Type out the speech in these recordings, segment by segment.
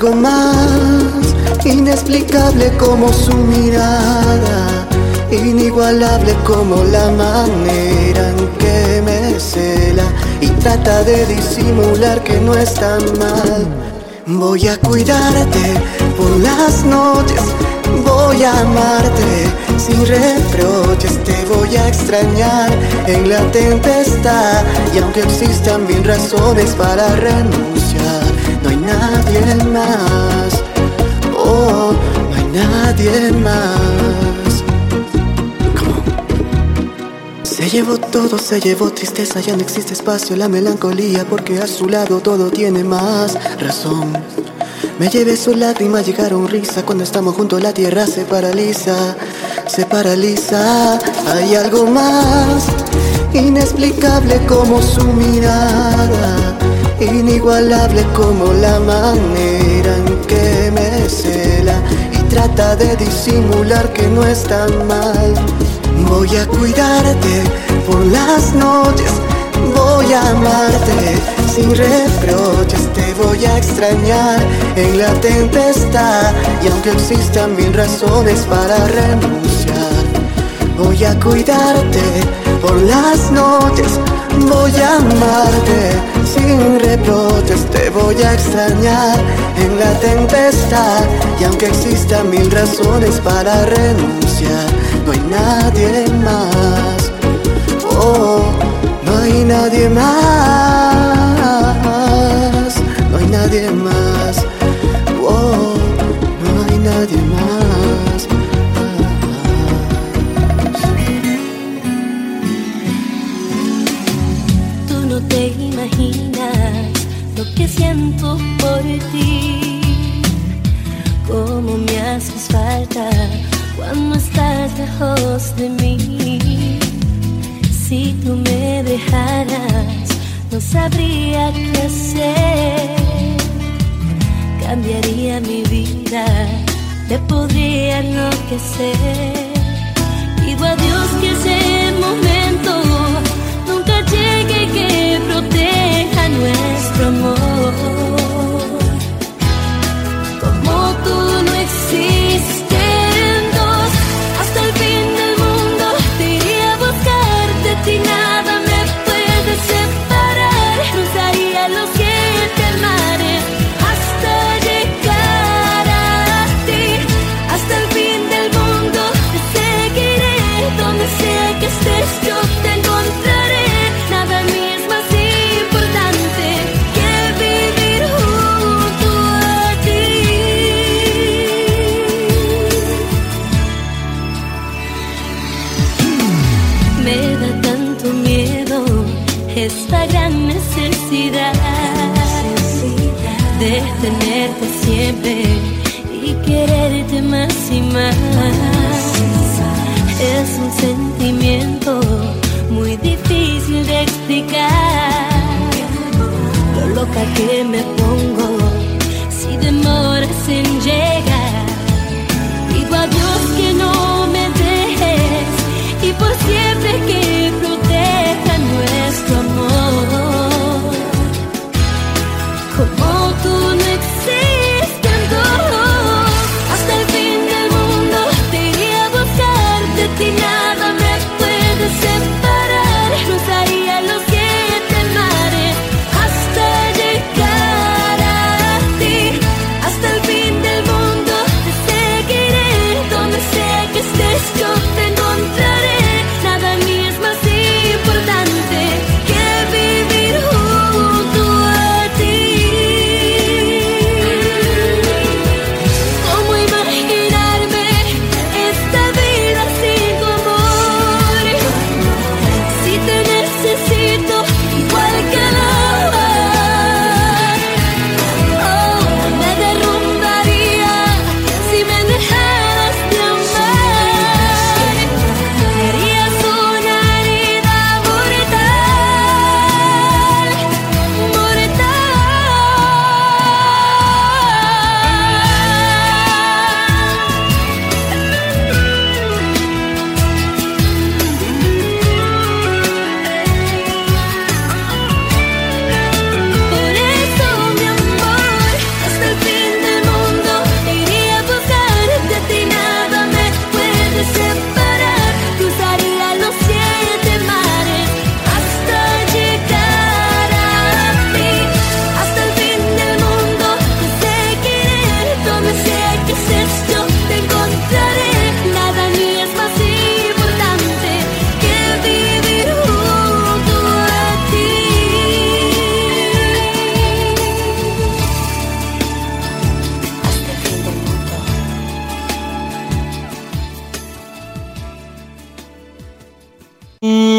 algo más inexplicable como su mirada, inigualable como la manera en que me cela y trata de disimular que no está mal. Voy a cuidarte por las noches, voy a amarte sin reproches, te voy a extrañar en la tempestad y aunque existan mil razones para renunciar no hay nadie más. Oh, no hay nadie más. Se llevó todo, se llevó tristeza, ya no existe espacio, la melancolía, porque a su lado todo tiene más razón. Me llevé su lágrima, llegaron risa, cuando estamos juntos la tierra se paraliza, se paraliza. Hay algo más inexplicable como su mirada inigualable como la manera en que me cela y trata de disimular que no es tan mal. Voy a cuidarte por las noches, voy a amarte sin reproches, te voy a extrañar en la tempestad y aunque existan mil razones para renunciar, voy a cuidarte por las noches, voy a amarte sin reproches te voy a extrañar en la tempestad y aunque existan mil razones para renunciar, no hay nadie más. Oh, no hay nadie más.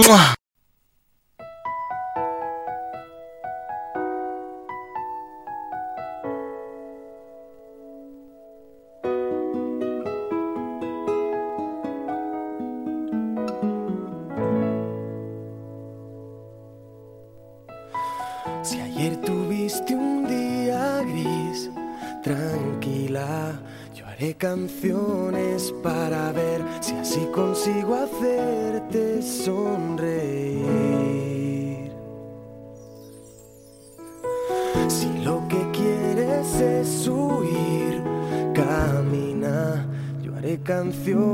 Si ayer tuviste un día gris, tranquila, yo haré canciones para ver si así consigo hacer haré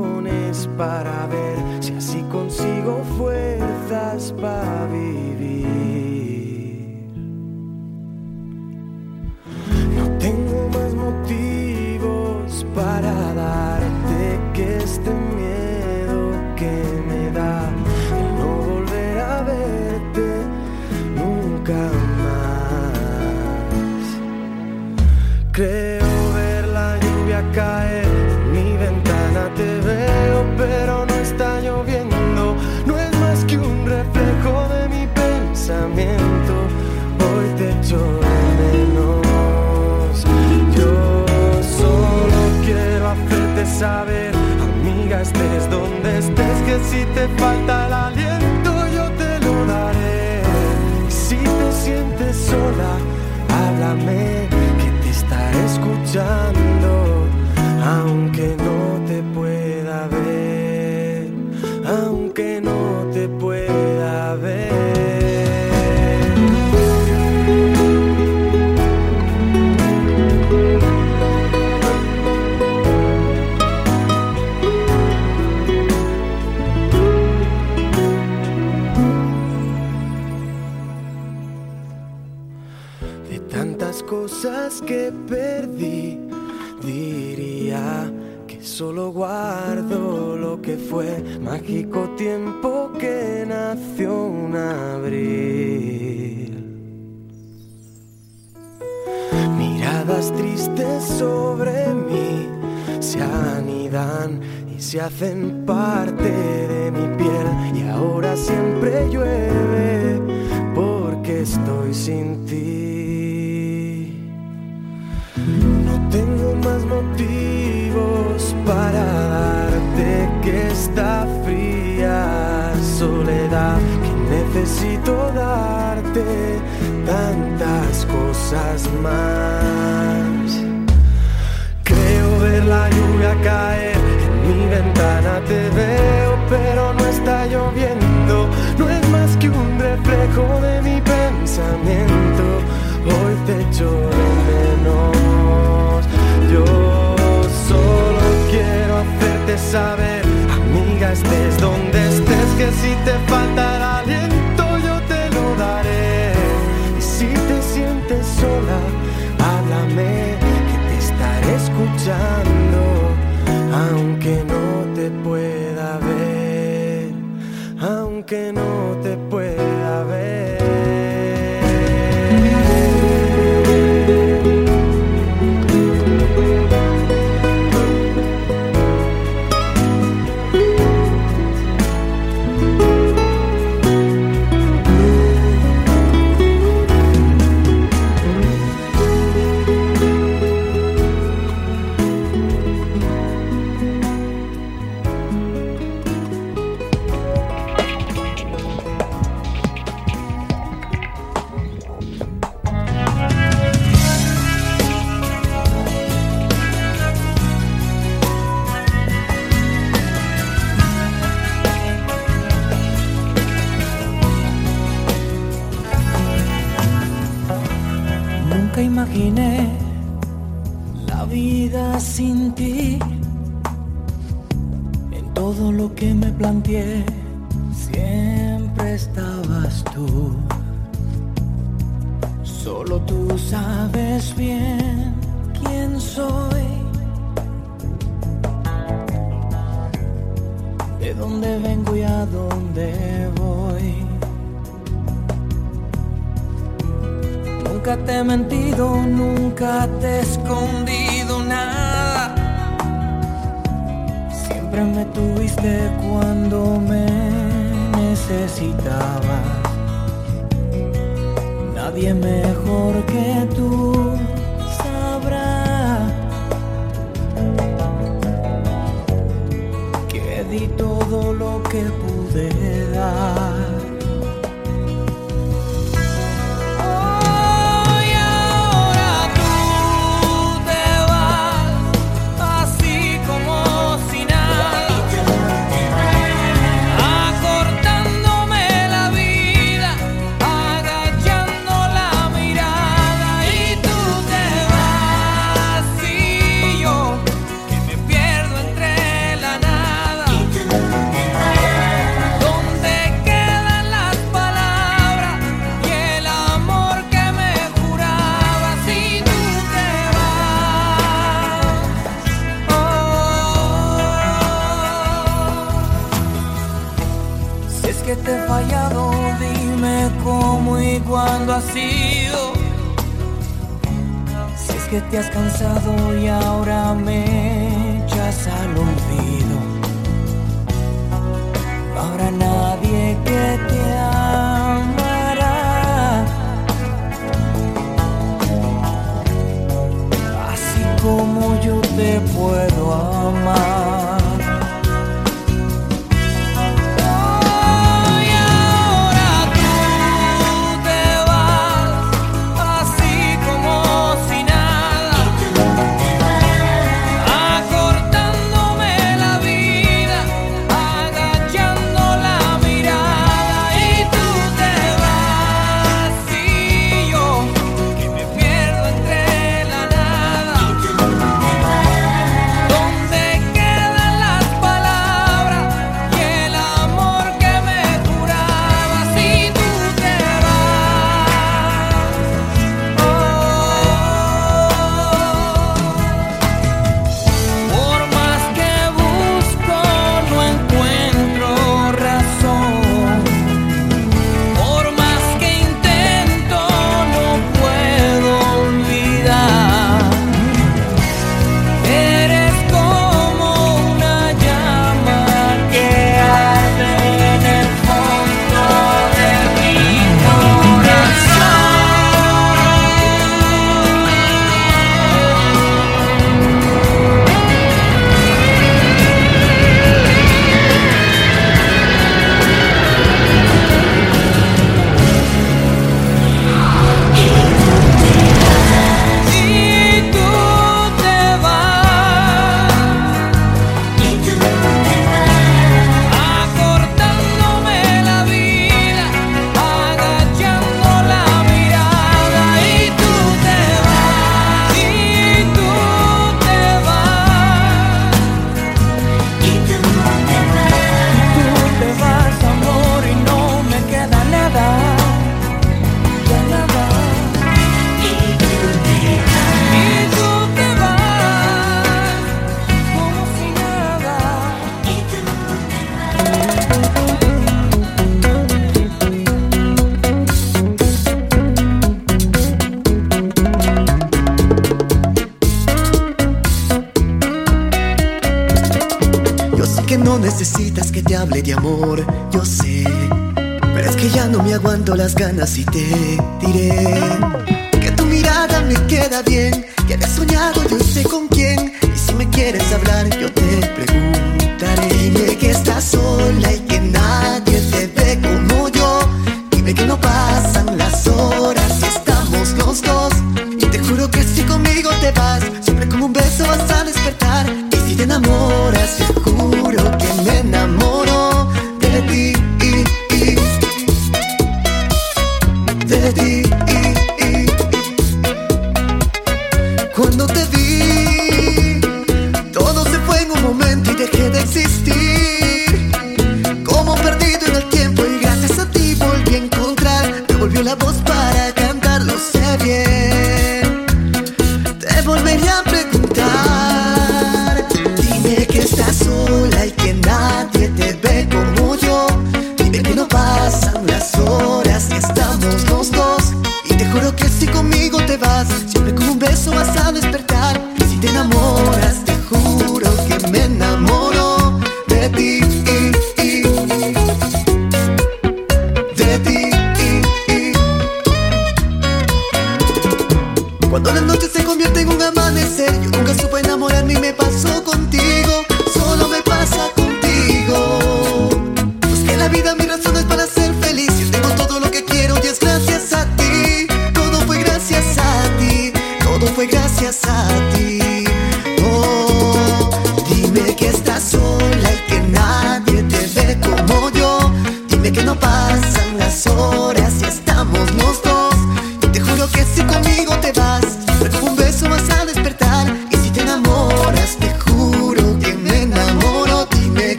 ganas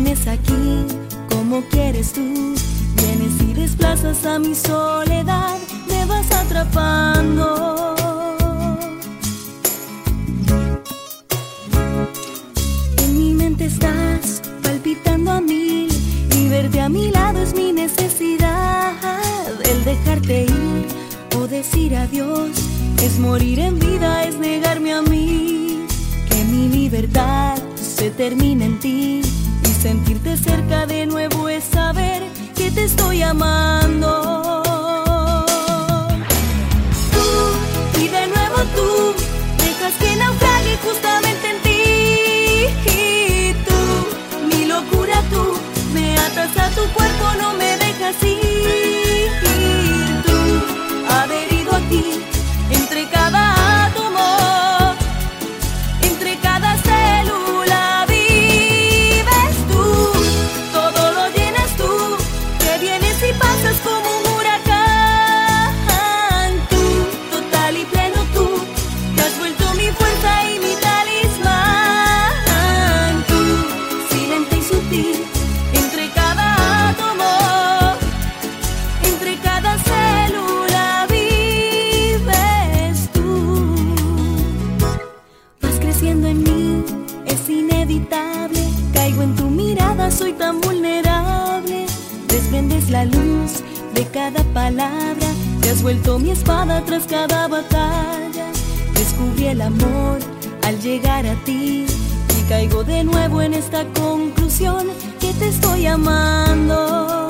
Vienes aquí como quieres tú, vienes y desplazas a mi soledad, me vas atrapando. En mi mente estás palpitando a mil y verte a mi lado es mi necesidad. El dejarte ir o decir adiós es morir en vida, es negarme a mí, que mi libertad se termina en ti Sentirte cerca de nuevo es saber que te estoy amando. Tú y de nuevo tú dejas que naufrague justamente en ti. Y tú, mi locura tú, me atas a tu cuerpo, no me dejas ir. Y tú, adherido a ti. la luz de cada palabra, te has vuelto mi espada tras cada batalla. Descubrí el amor al llegar a ti y caigo de nuevo en esta conclusión que te estoy amando.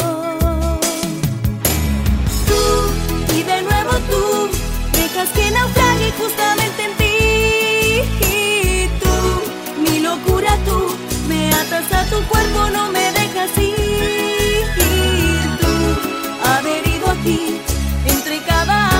Tú y de nuevo tú dejas que naufrague justamente en ti. Y tú, mi locura tú, me atas a tu cuerpo, no me dejas ir. aquí entre cada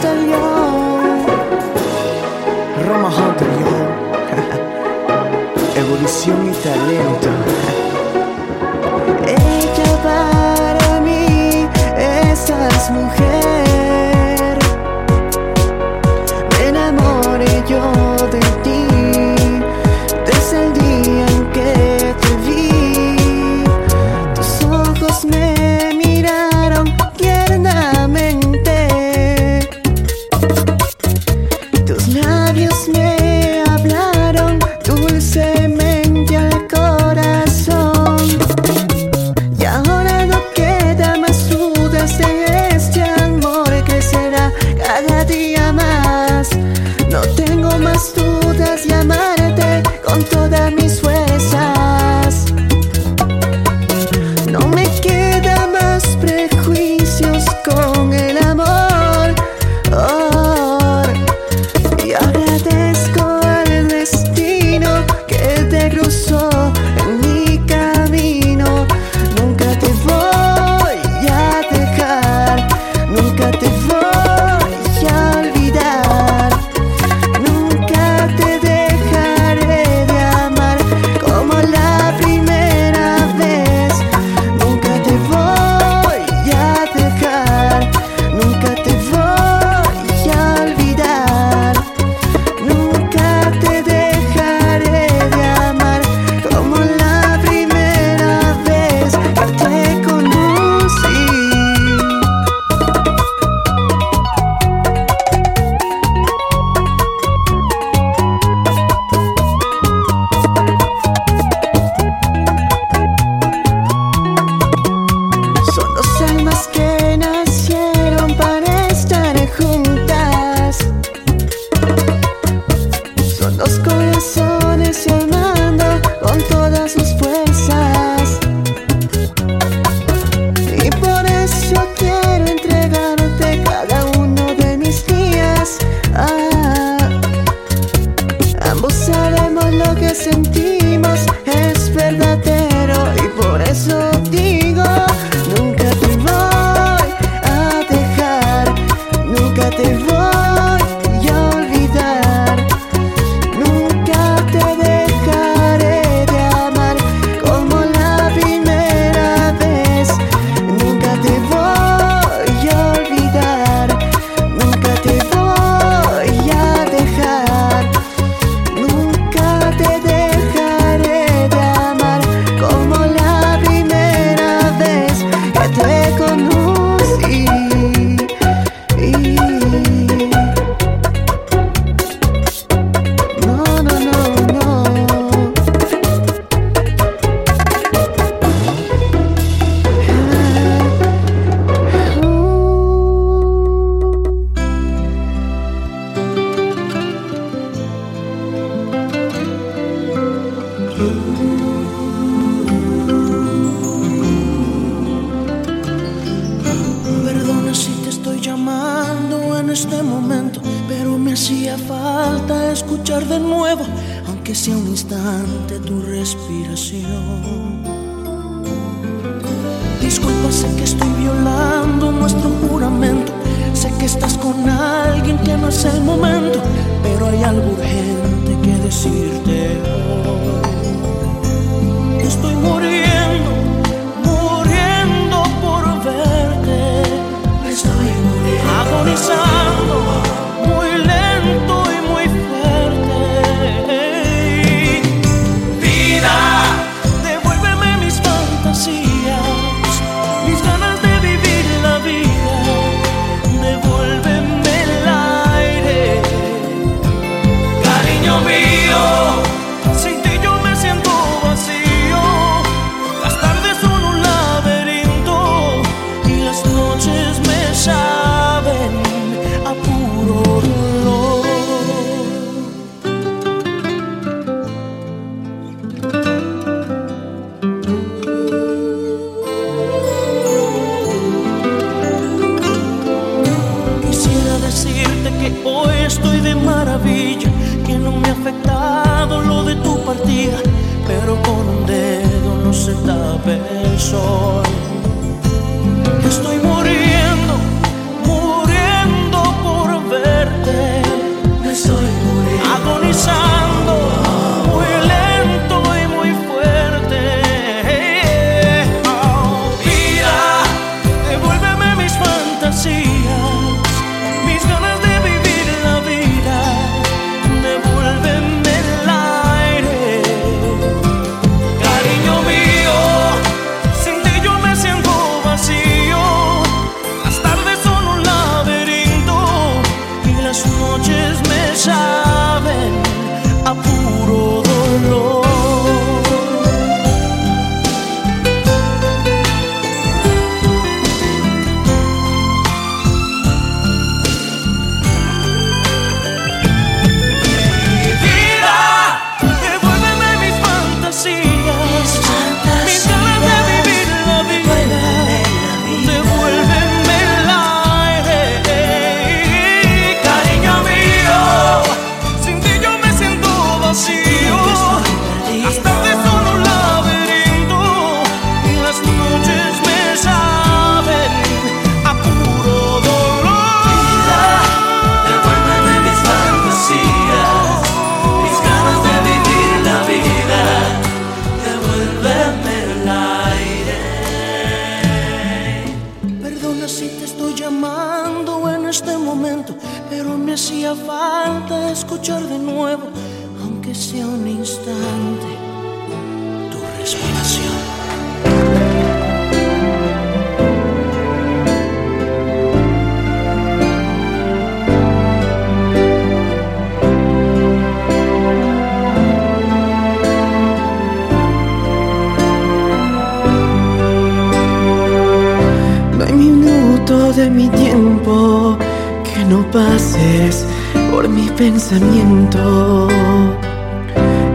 Hunter Roma Hunter Young. Evolución y talento.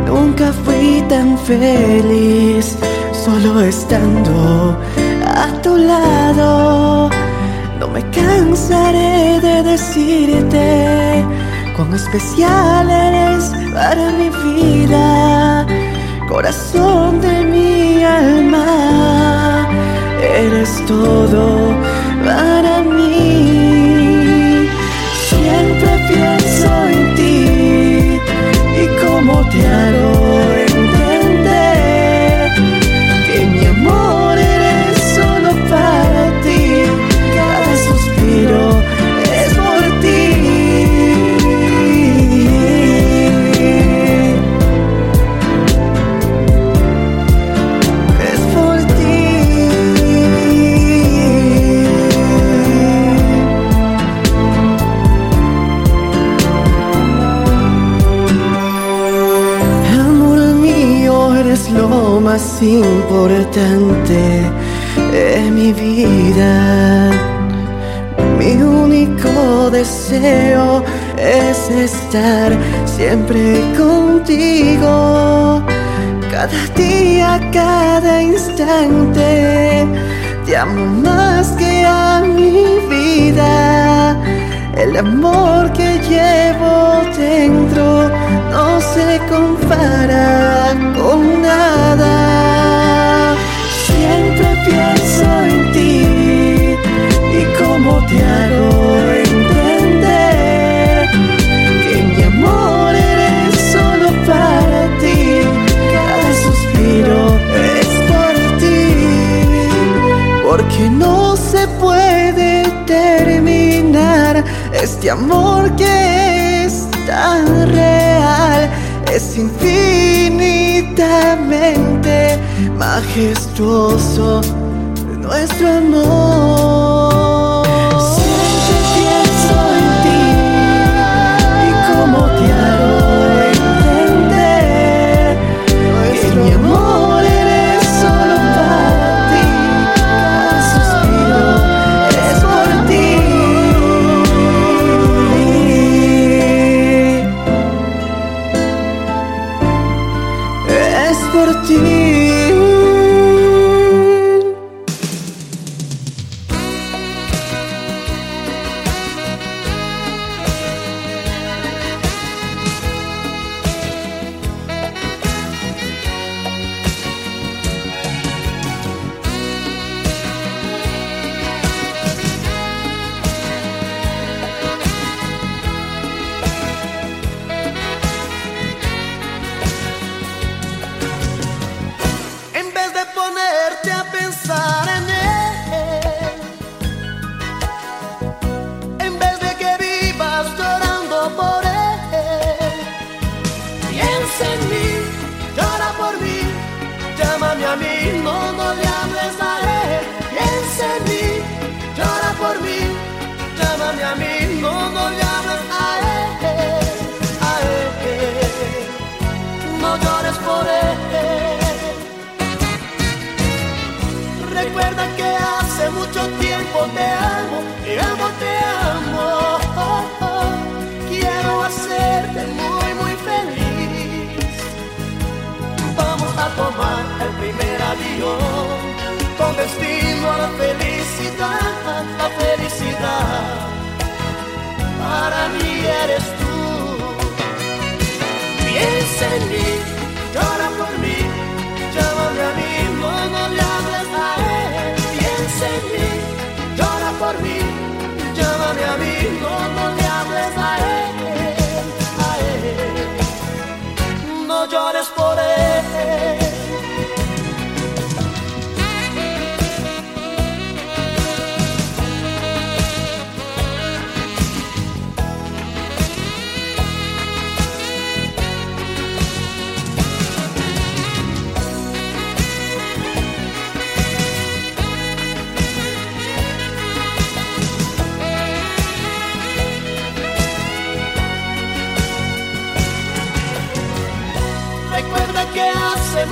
Nunca fui tan feliz solo estando a tu lado. No me cansaré de decirte cuán especial eres para mi vida, corazón de mi alma. Eres todo importante en mi vida. Mi único deseo es estar siempre contigo. Cada día, cada instante, te amo más que a mi vida. El amor que llevo dentro no se compara con nada. Te hago entender que mi amor eres solo para ti. Cada suspiro es por ti, porque no se puede terminar este amor que es tan real. Es infinitamente majestuoso nuestro amor.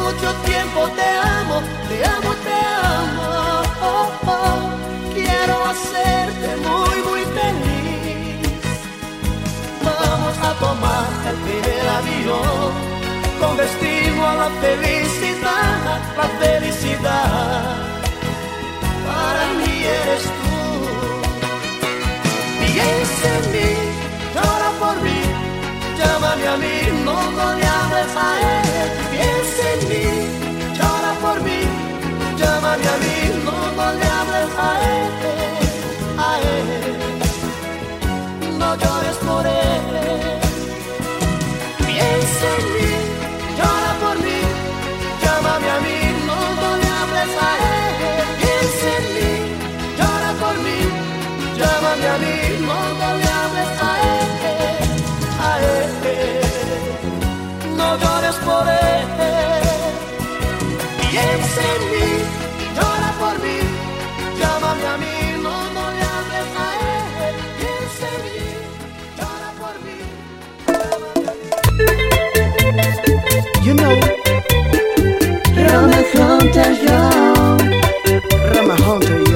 Mucho tiempo te amo, te amo, te amo. Oh, oh. Quiero hacerte muy, muy feliz. Vamos a tomar el primer avión con destino a la felicidad, la felicidad. Para mí eres tú. Piensa en mí, llora por mí, llámame a mí, no, le hables a él. Llámame a mí, no, no le hables a él, a él. No llores por él. you know. Roma Hunter, yo. Roma Hunter, yo.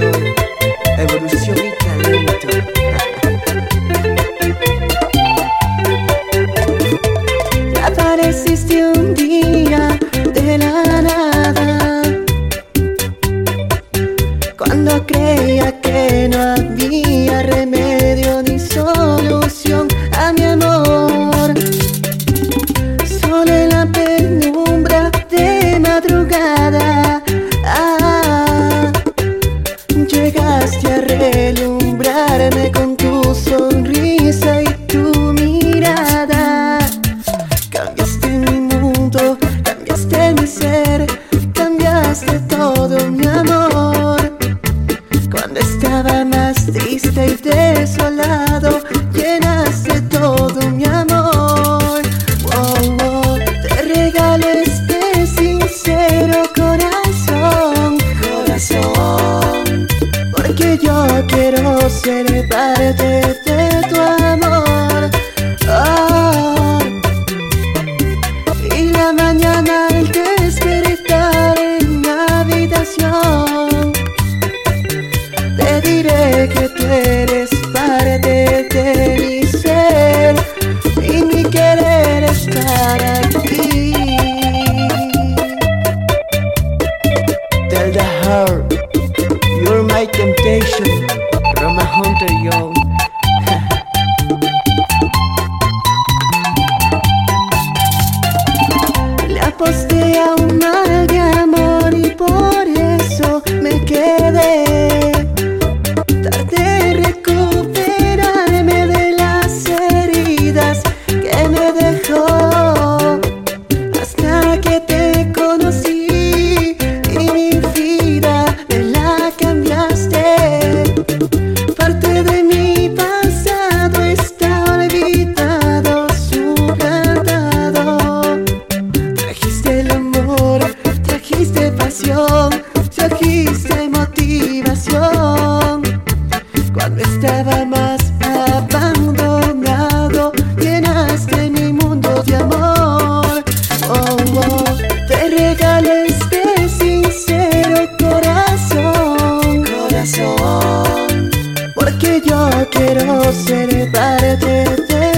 yo quiero ser parte de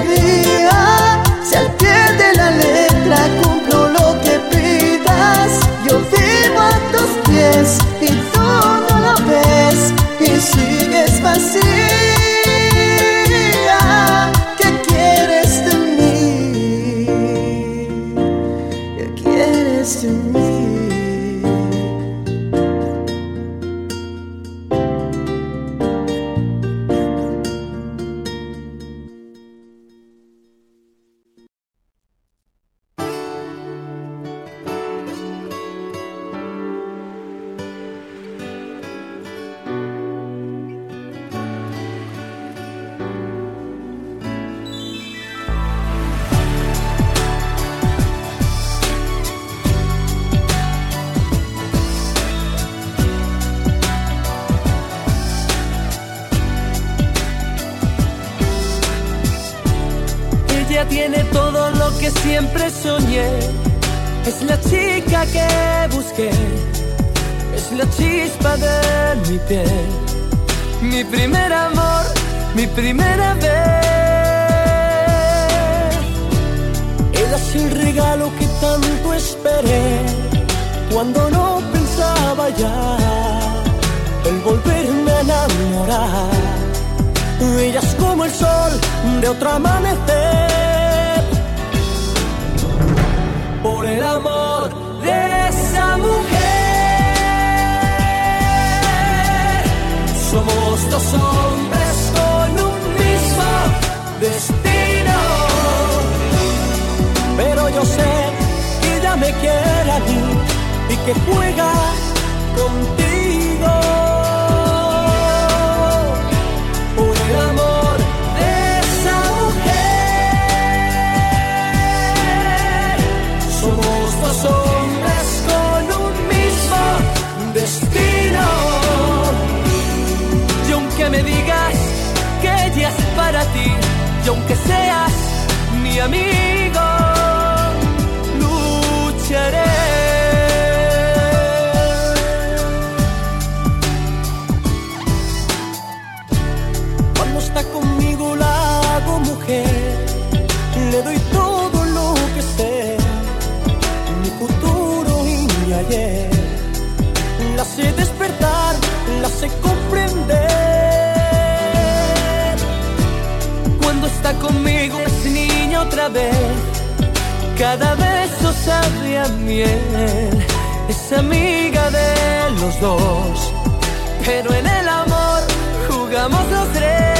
alegria. mi primer amor, mi primera vez. Eras el regalo que tanto esperé cuando no pensaba ya en volverme a enamorar. Eras como el sol de otro amanecer. Por el amor de esa mujer. Somos dos hombres con un mismo destino. Pero yo sé que ya me quiere a mí y que juega contigo. para ti y aunque seas mi amigo, lucharé. Cuando está conmigo la hago mujer, le doy todo lo que sé, mi futuro y mi ayer, la sé despertar conmigo es niña otra vez. Cada beso sabe a miel. Es amiga de los dos, pero en el amor jugamos los tres.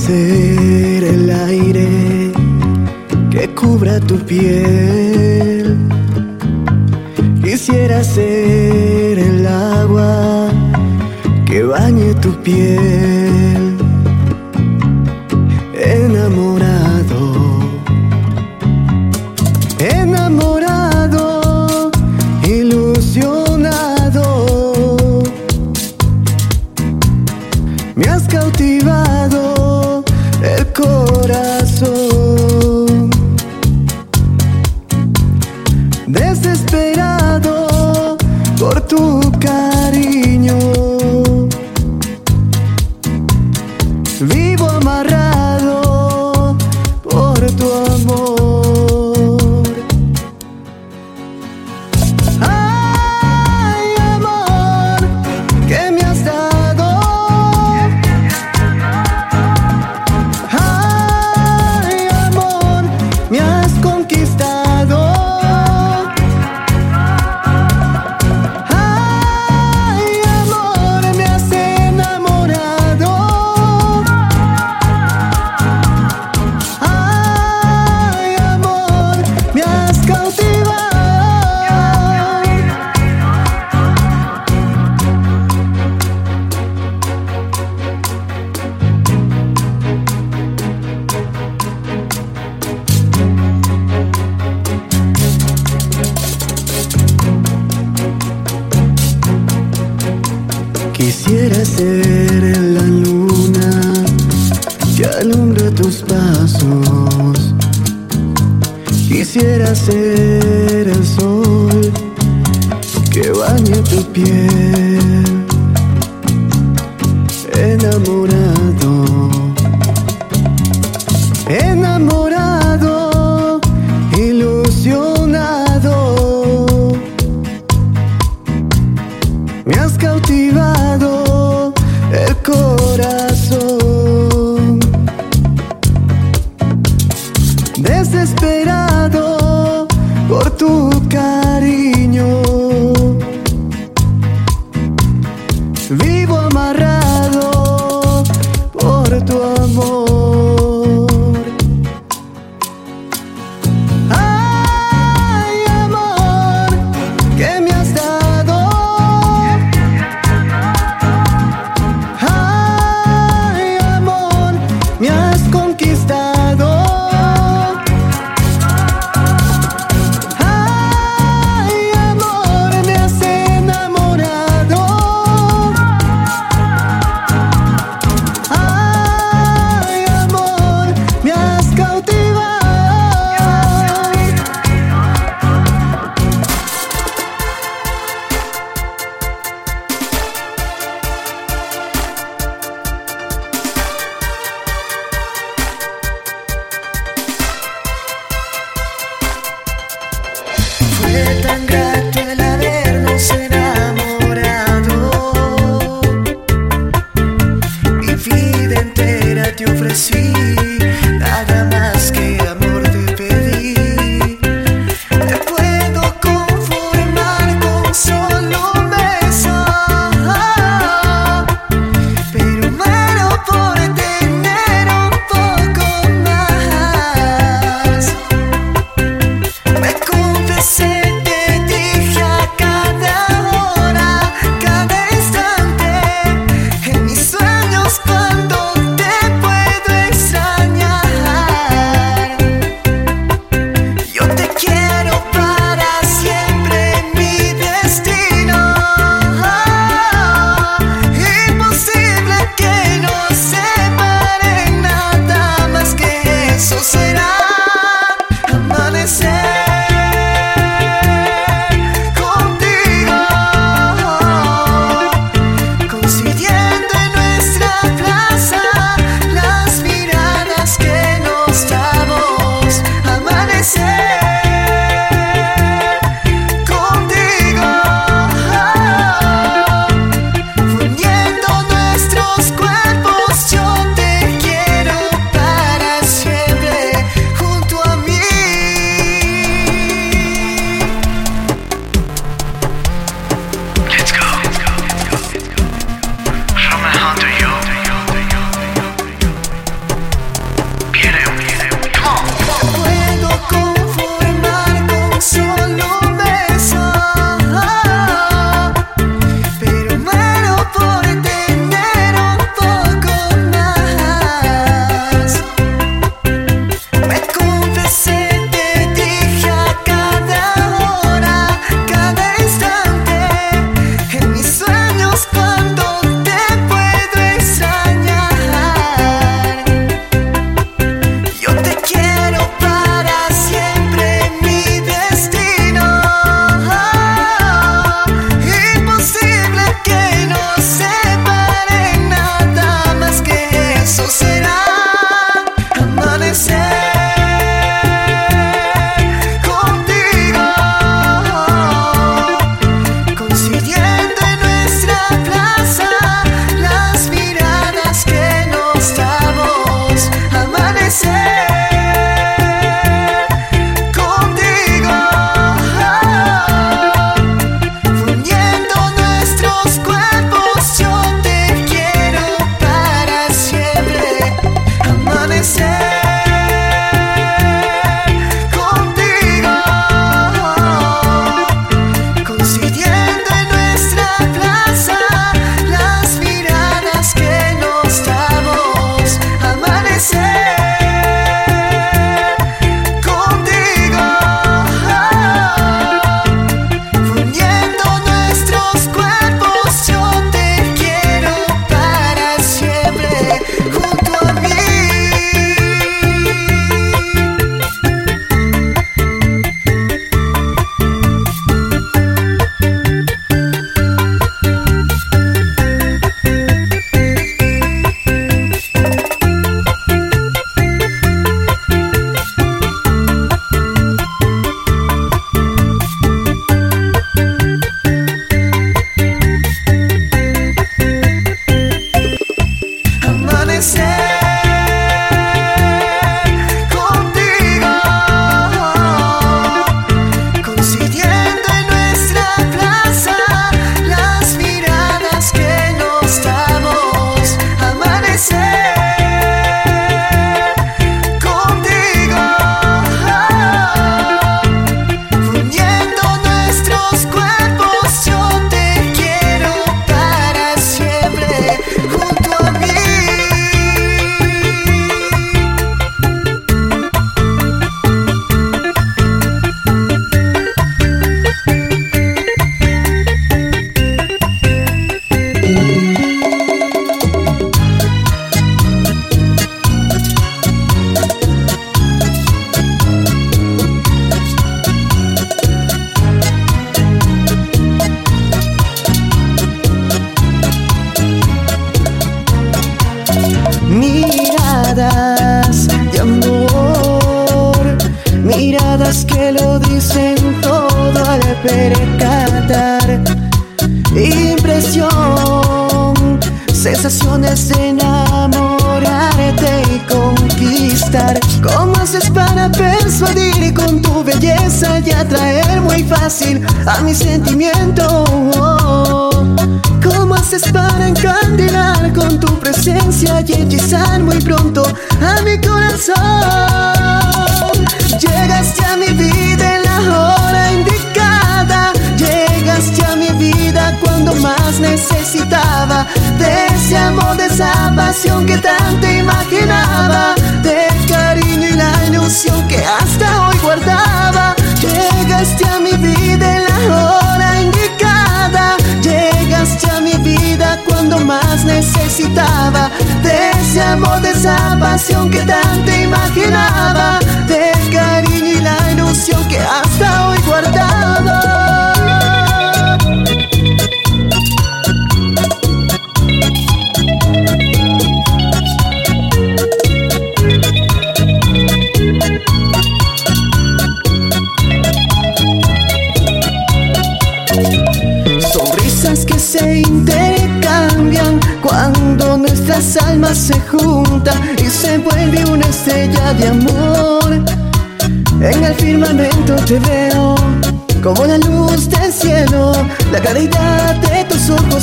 ser el aire que cubra tu piel. Quisiera ser el agua que bañe tu piel.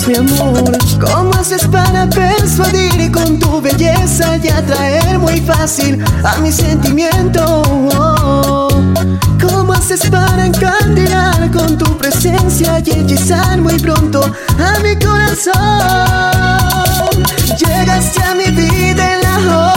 Mi amor. ¿Cómo haces para persuadir con tu belleza y atraer muy fácil a mi sentimiento? ¿Cómo haces para encandilar con tu presencia y hechizar muy pronto a mi corazón? Llegaste a mi vida en la hora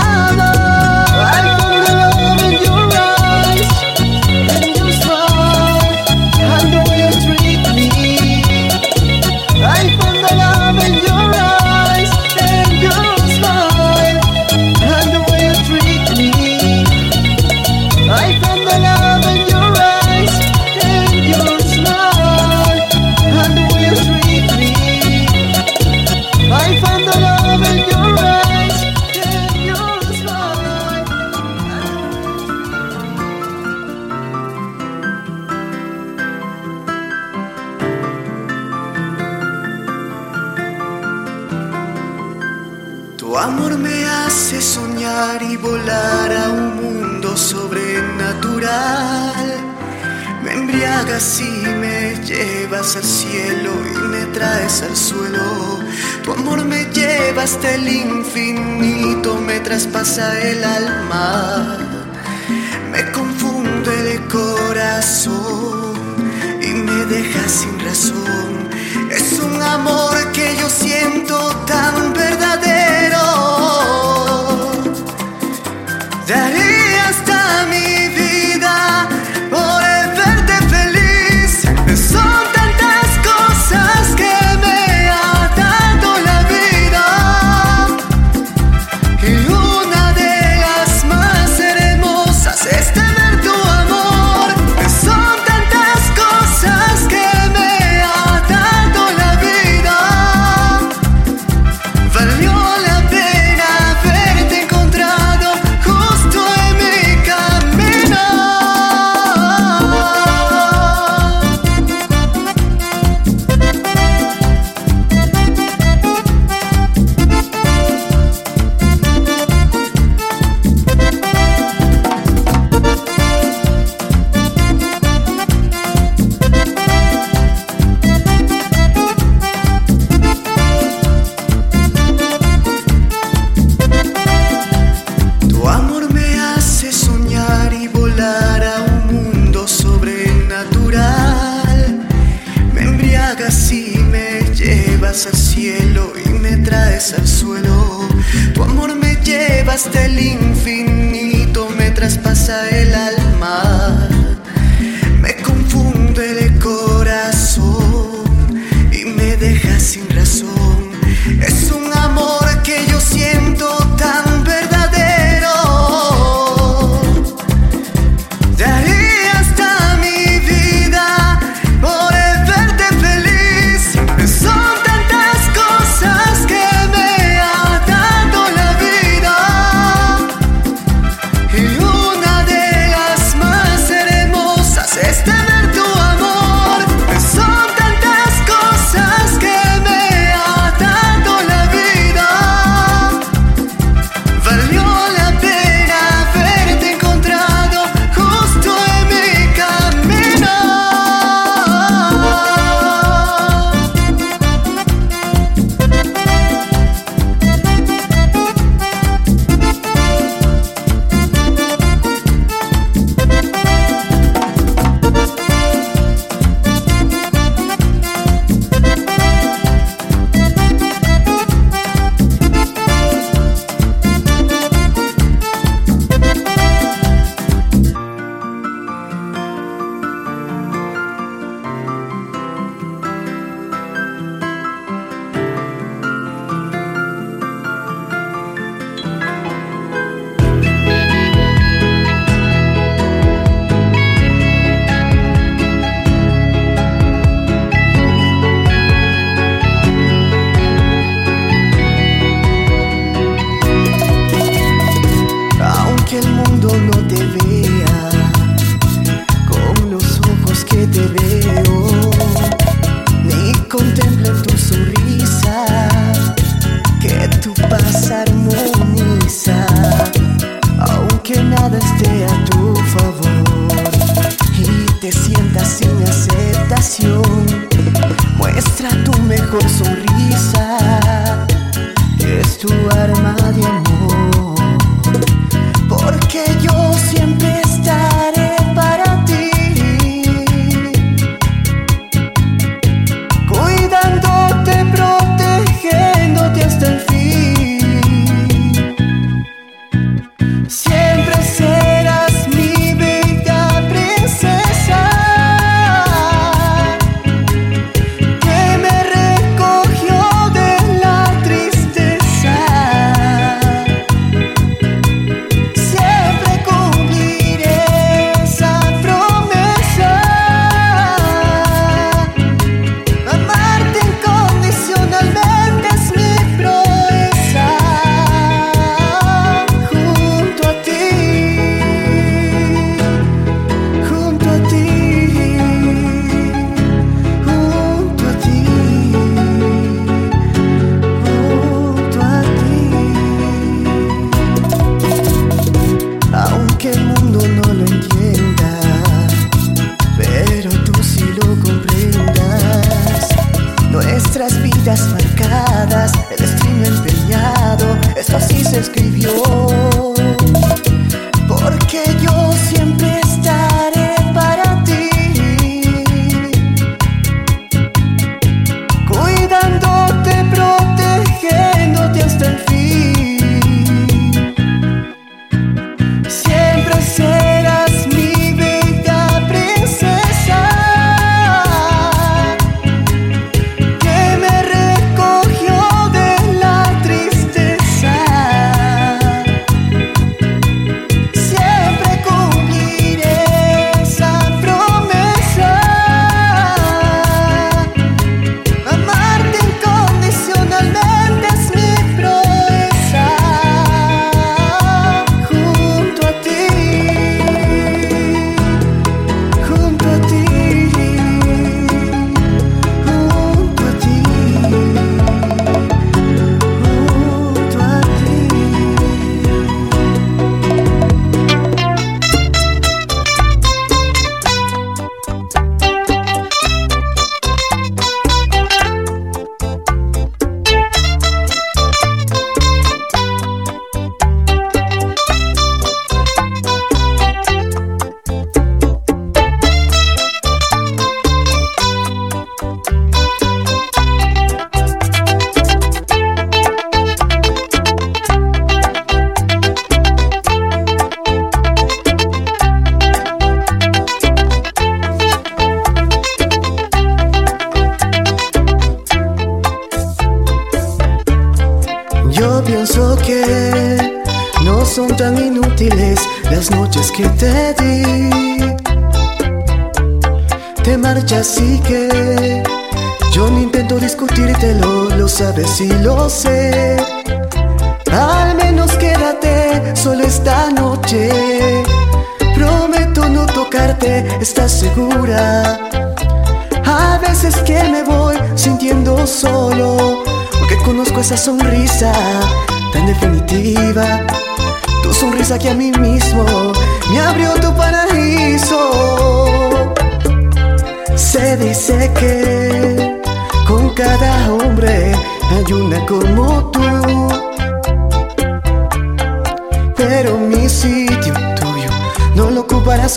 Amor me hace soñar y volar a un mundo sobrenatural. Me embriagas y me llevas al cielo y me traes al suelo. Tu amor me lleva hasta el infinito, me traspasa el alma. Me confunde el corazón y me deja sin razón. Es un amor que yo siento tan verdadero. Daría hasta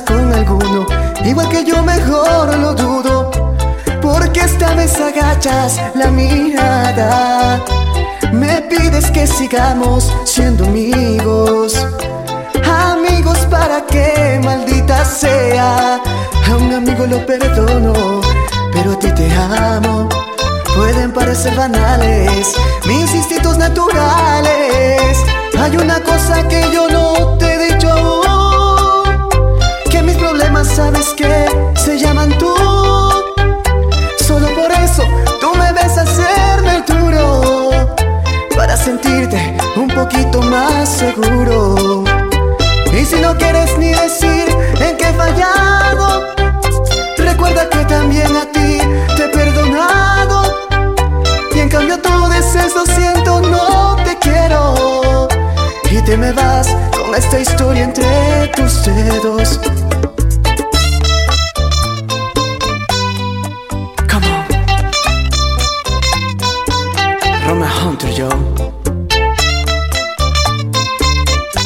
con alguno. Igual que yo mejor lo dudo. Porque esta vez agachas la mirada. Me pides que sigamos siendo amigos. Amigos para que maldita sea. A un amigo lo perdono, pero a ti te amo. Pueden parecer banales mis instintos naturales. Hay una cosa que yo no te he dicho sabes que se llaman tú. Solo por eso tú me ves hacerme el duro. Para sentirte un poquito más seguro. Y si no quieres ni decir en qué he fallado, recuerda que también a ti te he perdonado. Y en cambio tú dices lo siento, no te quiero. Y te me vas con esta historia entre tus dedos. Roma Hunter, yo.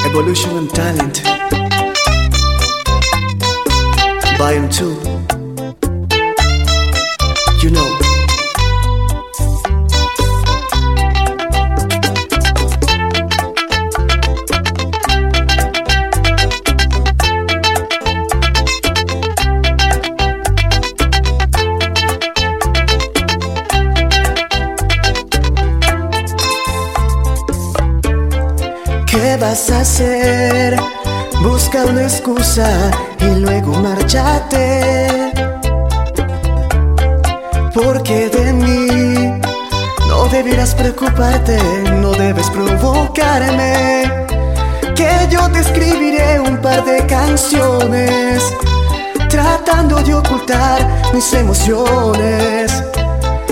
Evolution and Talent. Volume 2. Vas a hacer? Busca una excusa y luego márchate. Porque de mí no debieras preocuparte, no debes provocarme. Que yo te escribiré un par de canciones, tratando de ocultar mis emociones.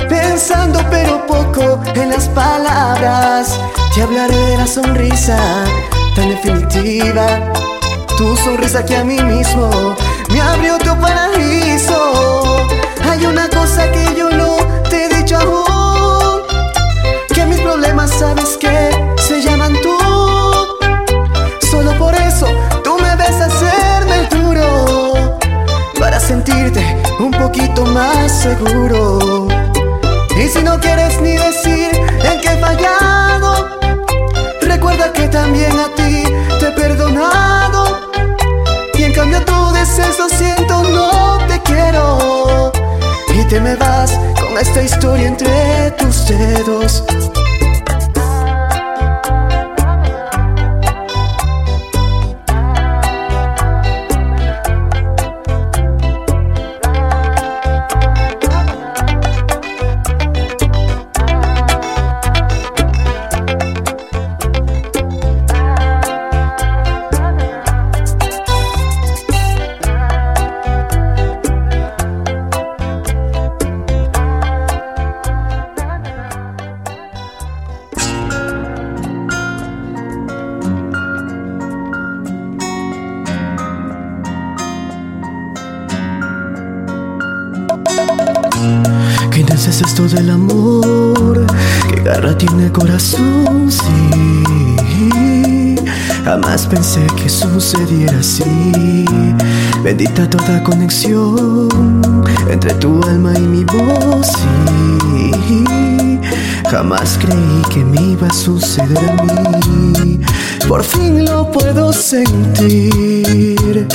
Pensando pero poco en las palabras, te hablaré de la sonrisa tan definitiva. Tu sonrisa que a mí mismo me abrió tu paraíso. Hay una cosa que yo no te he dicho aún, que mis problemas sabes que se llaman tú. Solo por eso tú me ves hacerme el duro, para sentirte un poquito más seguro. Y si no quieres ni decir en qué he fallado, recuerda que también a ti te he perdonado. Y en cambio tú dices lo siento, no te quiero. Y te me vas con esta historia entre tus dedos. Sucediera así. Bendita toda conexión entre tu alma y mi voz. Sí, jamás creí que me iba a suceder a mí. Por fin lo puedo sentir.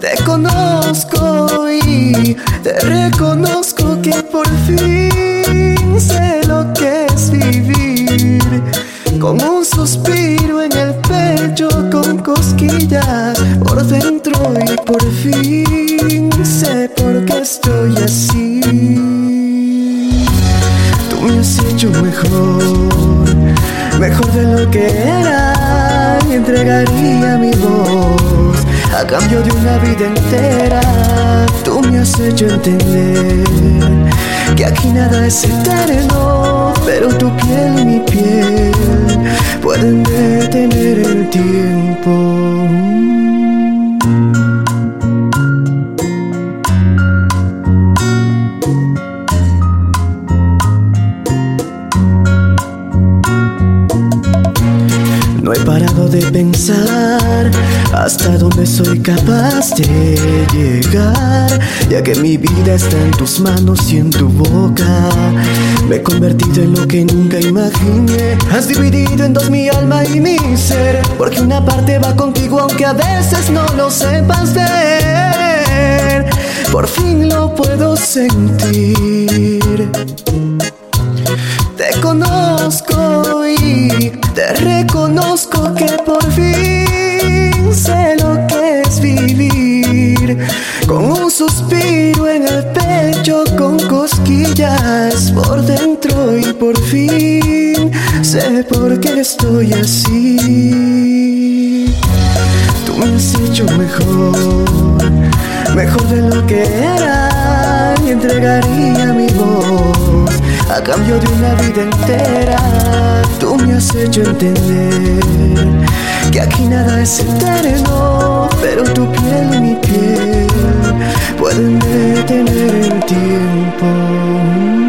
Te conozco y te reconozco entregaría mi voz a cambio de una vida entera. Tú me has hecho entender que aquí nada es eterno, pero tu piel y mi piel pueden detener el tiempo. Hasta dónde soy capaz de llegar, ya que mi vida está en tus manos y en tu boca. Me he convertido en lo que nunca imaginé. Has dividido en dos mi alma y mi ser, porque una parte va contigo aunque a veces no lo sepas ver. Por fin lo puedo sentir. Estoy así. Tú me has hecho mejor, mejor de lo que era y entregaría mi voz a cambio de una vida entera. Tú me has hecho entender que aquí nada es eterno, pero tu piel y mi piel pueden detener el tiempo.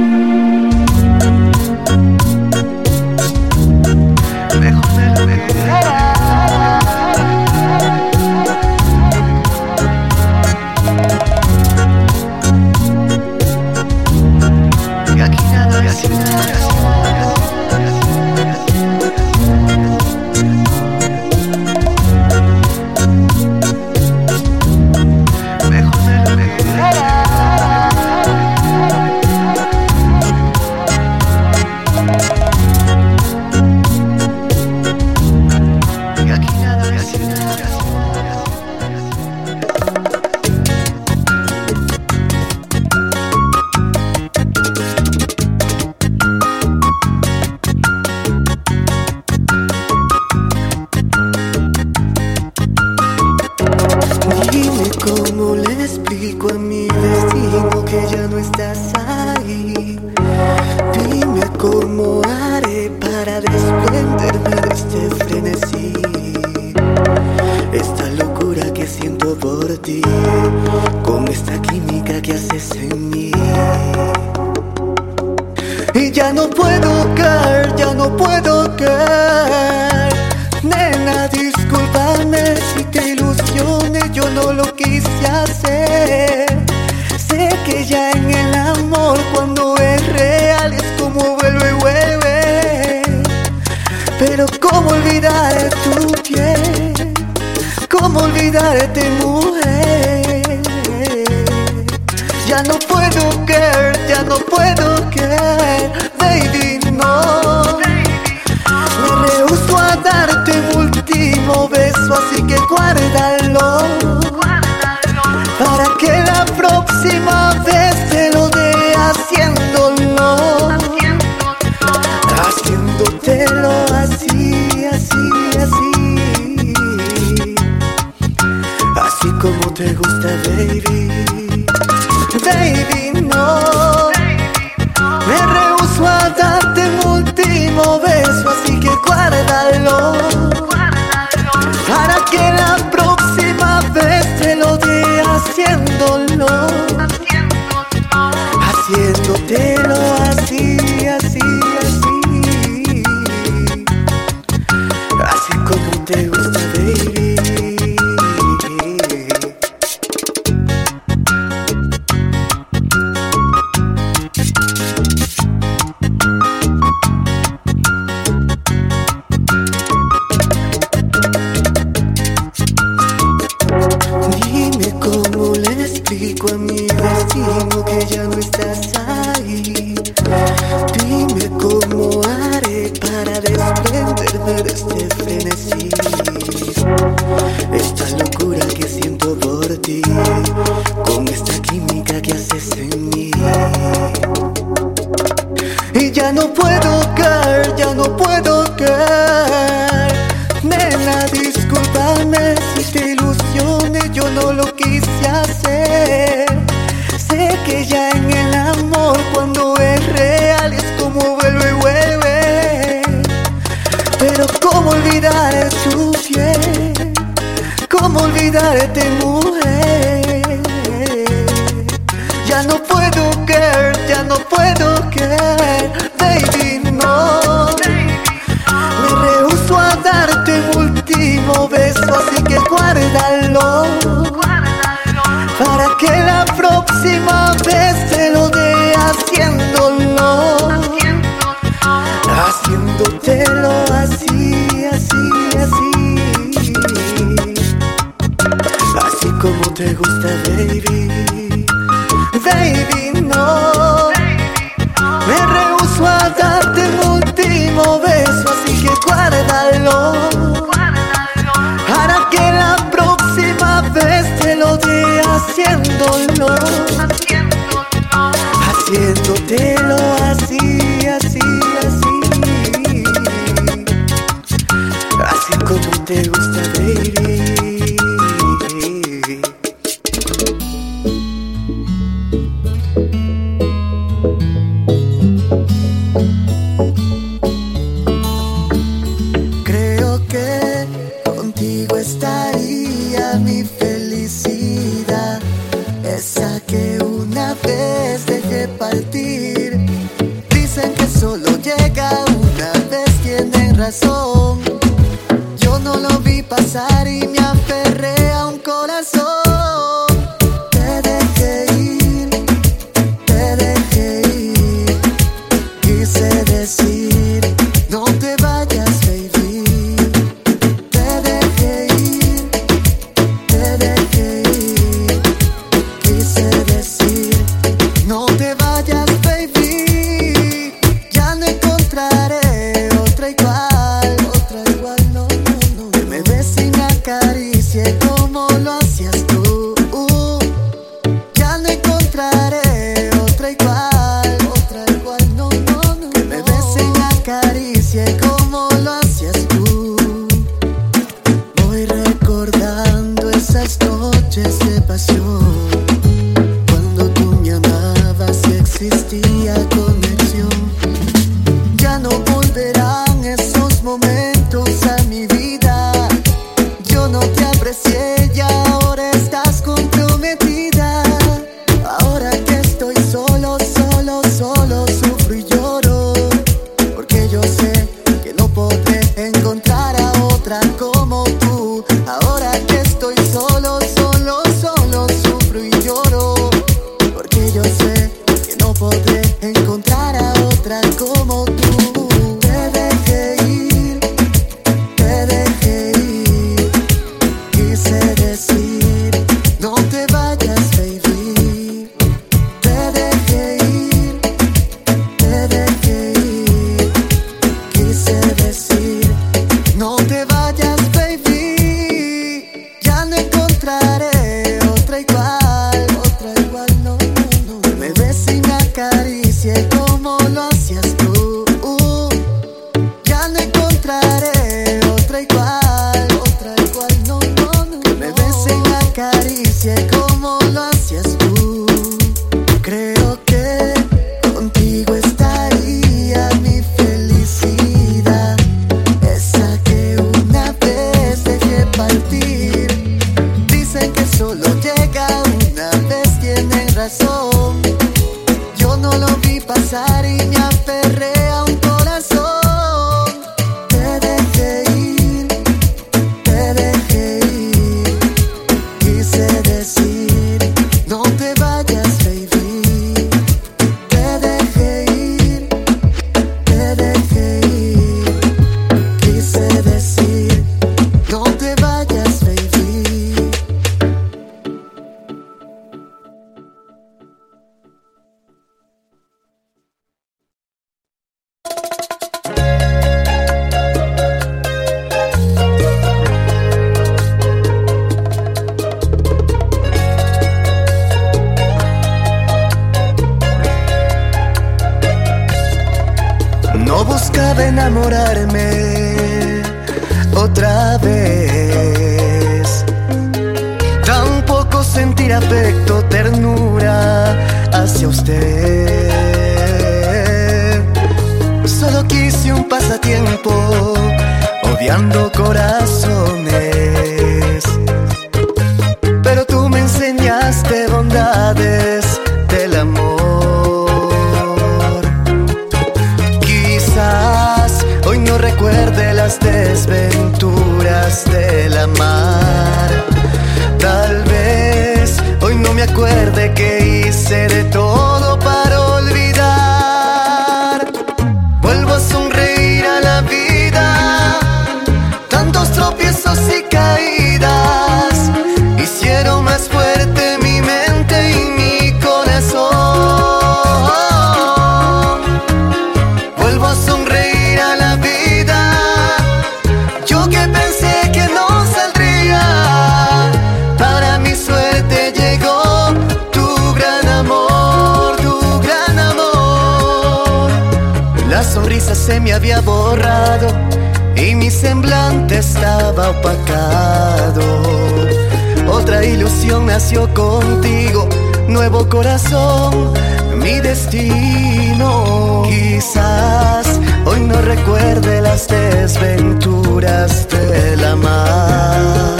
nació contigo, nuevo corazón, mi destino. Quizás hoy no recuerde las desventuras de la mar.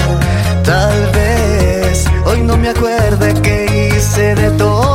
Tal vez hoy no me acuerde que hice de todo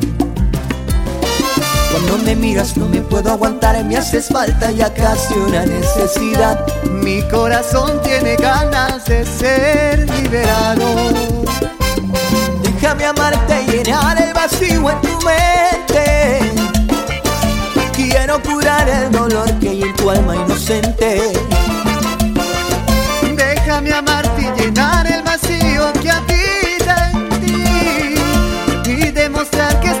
me miras no me puedo aguantar, me haces falta ya casi una necesidad. Mi corazón tiene ganas de ser liberado. Déjame amarte y llenar el vacío en tu mente. Quiero curar el dolor que hay en tu alma inocente. Déjame amarte y llenar el vacío que habita en ti y demostrar que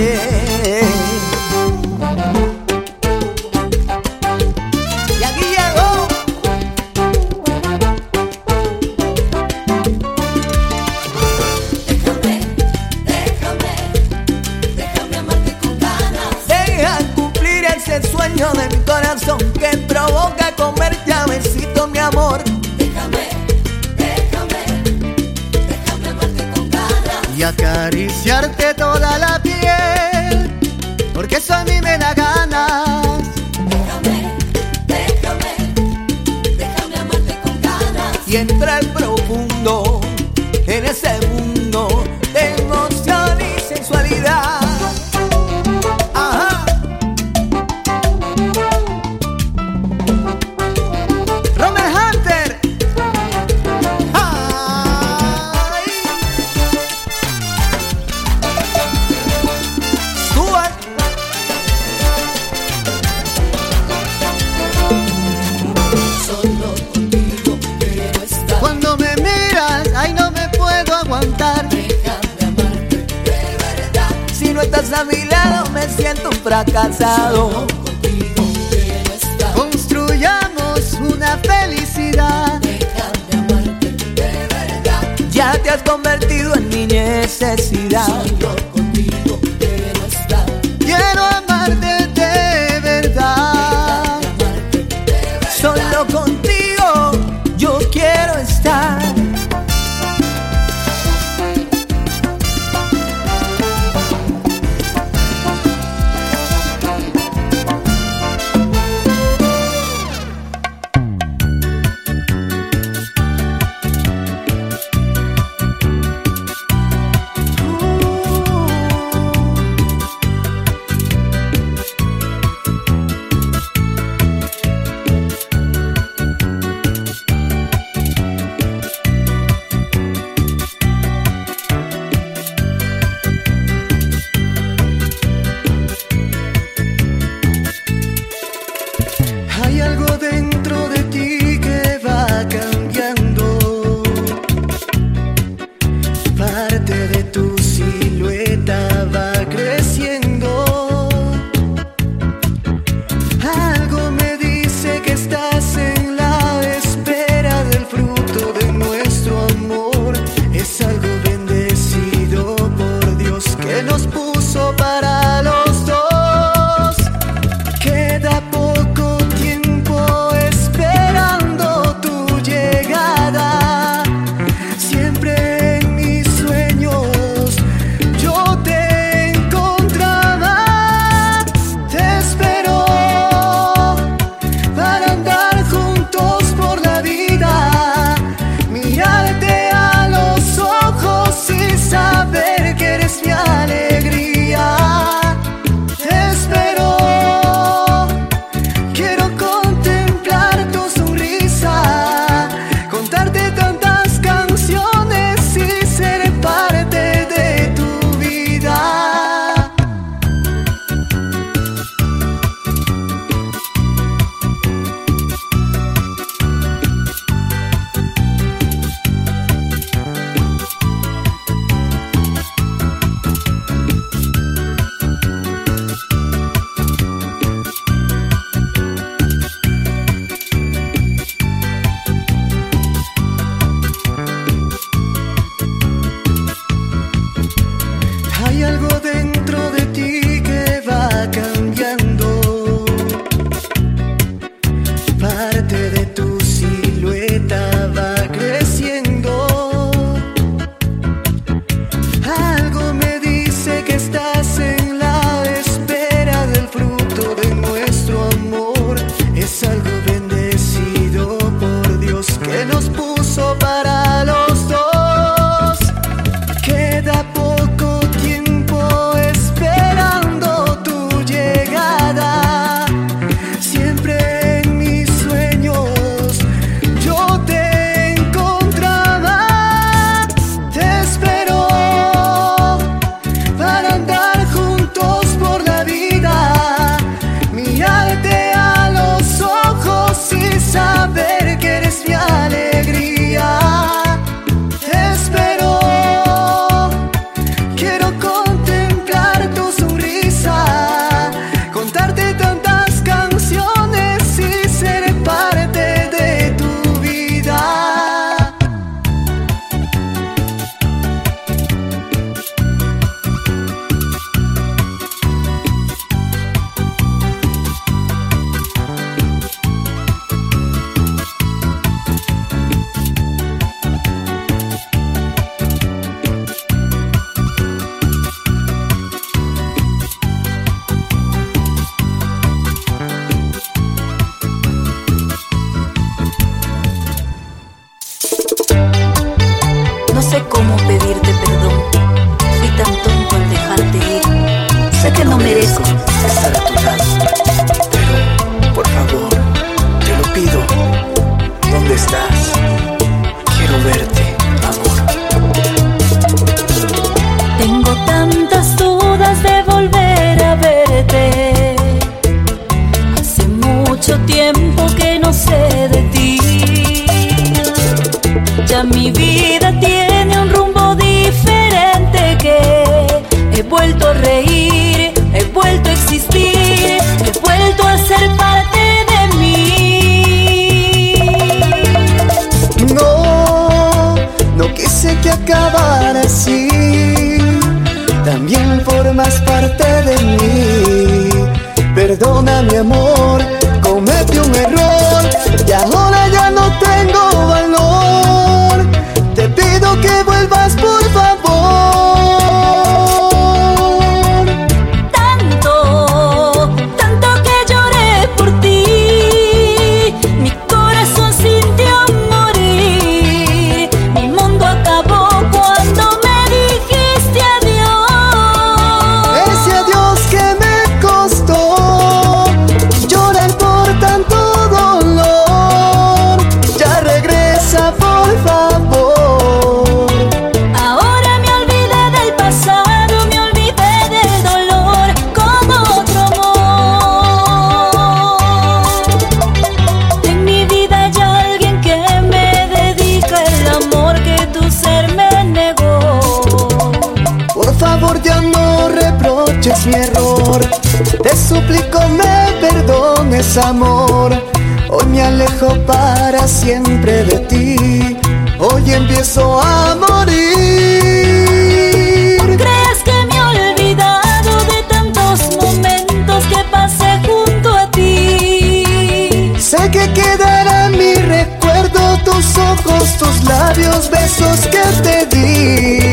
Tus labios, besos que te di.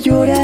llorar.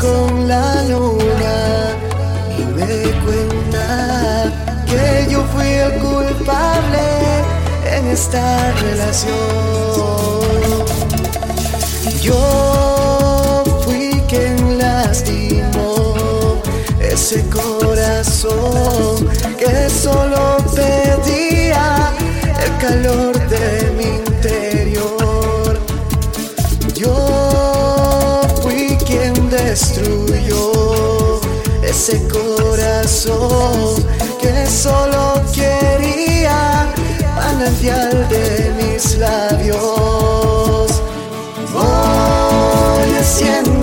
con la luna y me cuenta que yo fui el culpable en esta relación. Yo fui quien lastimó ese corazón que solo pedía el calor de destruyó ese corazón que solo quería balancear de mis labios. Hoy siento